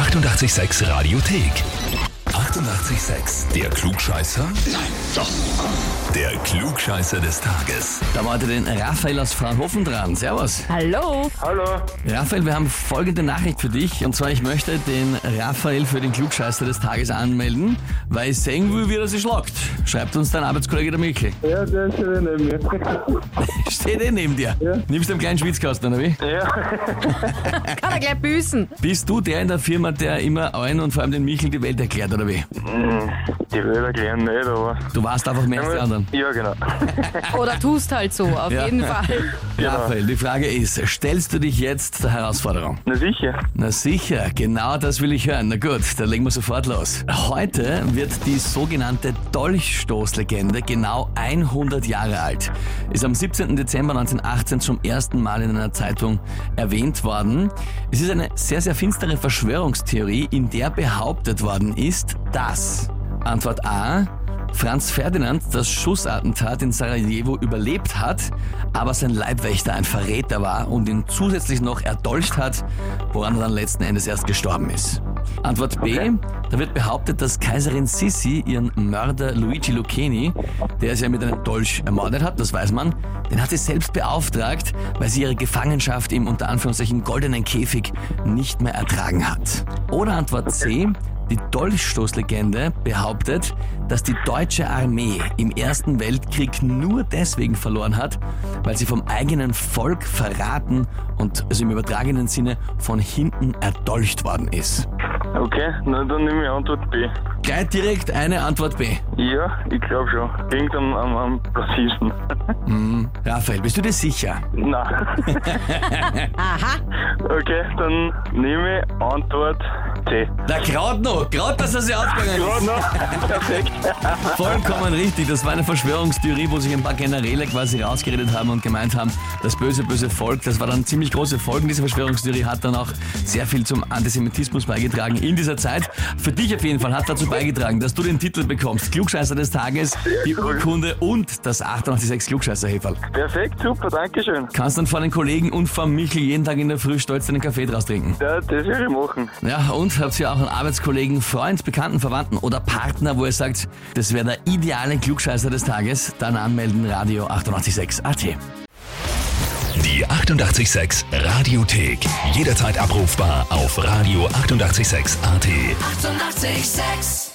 886 Radiothek. 88,6. Der Klugscheißer? Nein, doch. Der Klugscheißer des Tages. Da war heute den Raphael aus Fraunhofen dran. Servus. Hallo. Hallo. Raphael, wir haben folgende Nachricht für dich. Und zwar, ich möchte den Raphael für den Klugscheißer des Tages anmelden, weil ich sehen will, wie er sich schlagt. Schreibt uns dein Arbeitskollege der Mikkel. Ja, der ist schon neben mir. Steht eh neben dir. Ja. Nimmst du einen kleinen Schwitzkasten, oder wie? Ja, Kann er gleich büßen. Bist du der in der Firma, der immer allen und vor allem den Michel die Welt erklärt, oder wie? Die will erklären nicht, aber... Du warst einfach mehr als die anderen. Ja, genau. Oder tust halt so, auf Ja. jeden Fall. Genau. Raphael, die Frage ist, stellst du dich jetzt der Herausforderung? Na sicher. Na sicher, genau das will ich hören. Na gut, dann legen wir sofort los. Heute wird die sogenannte Dolchstoßlegende genau 100 Jahre alt. Ist am 17. Dezember 1918 zum ersten Mal in einer Zeitung erwähnt worden. Es ist eine sehr, sehr finstere Verschwörungstheorie, in der behauptet worden ist, dass Antwort A. Franz Ferdinand das Schussattentat in Sarajevo überlebt hat, aber sein Leibwächter ein Verräter war und ihn zusätzlich noch erdolcht hat, woran er dann letzten Endes erst gestorben ist. Antwort B. Da wird behauptet, dass Kaiserin Sissi ihren Mörder Luigi Lucchini, der sie ja mit einem Dolch ermordet hat, das weiß man, den hat sie selbst beauftragt, weil sie ihre Gefangenschaft im unter Anführungszeichen goldenen Käfig nicht mehr ertragen hat. Oder Antwort C. Die Dolchstoßlegende behauptet, dass die deutsche Armee im Ersten Weltkrieg nur deswegen verloren hat, weil sie vom eigenen Volk verraten und also im übertragenen Sinne von hinten erdolcht worden ist. Okay, na dann nehme ich Antwort B. Gleich direkt eine Antwort B. Ja, ich glaube schon. Klingt am, am, am Rassisten. Raphael, bist du dir sicher? Na. Aha. Okay, dann nehme ich Antwort C. Na, gerade noch, gerade dass er sie ausgegangen ist. Gerade noch. Perfekt. Vollkommen richtig. Das war eine Verschwörungstheorie, wo sich ein paar Generäle quasi rausgeredet haben und gemeint haben, das böse, böse Volk, das war dann ziemlich große Folgen. Diese Verschwörungstheorie hat dann auch sehr viel zum Antisemitismus beigetragen in dieser Zeit. Für dich auf jeden Fall hat dazu beigetragen, dass du den Titel bekommst. Klugscheißer des Tages, die cool. Urkunde und das 886 klugscheißer -Häferl. Perfekt, super, danke schön. Kannst dann vor den Kollegen und vor Michel jeden Tag in der Früh stolz deinen Kaffee draus trinken. Ja, das werde ich machen. Ja, und habt ihr auch einen Arbeitskollegen, Freund, Bekannten, Verwandten oder Partner, wo ihr sagt, das wäre der ideale Klugscheißer des Tages? Dann anmelden, Radio 886 AT. Die 88,6 Radiothek. Jederzeit abrufbar auf radio886.at. 88,6. Eighty-eight, sex.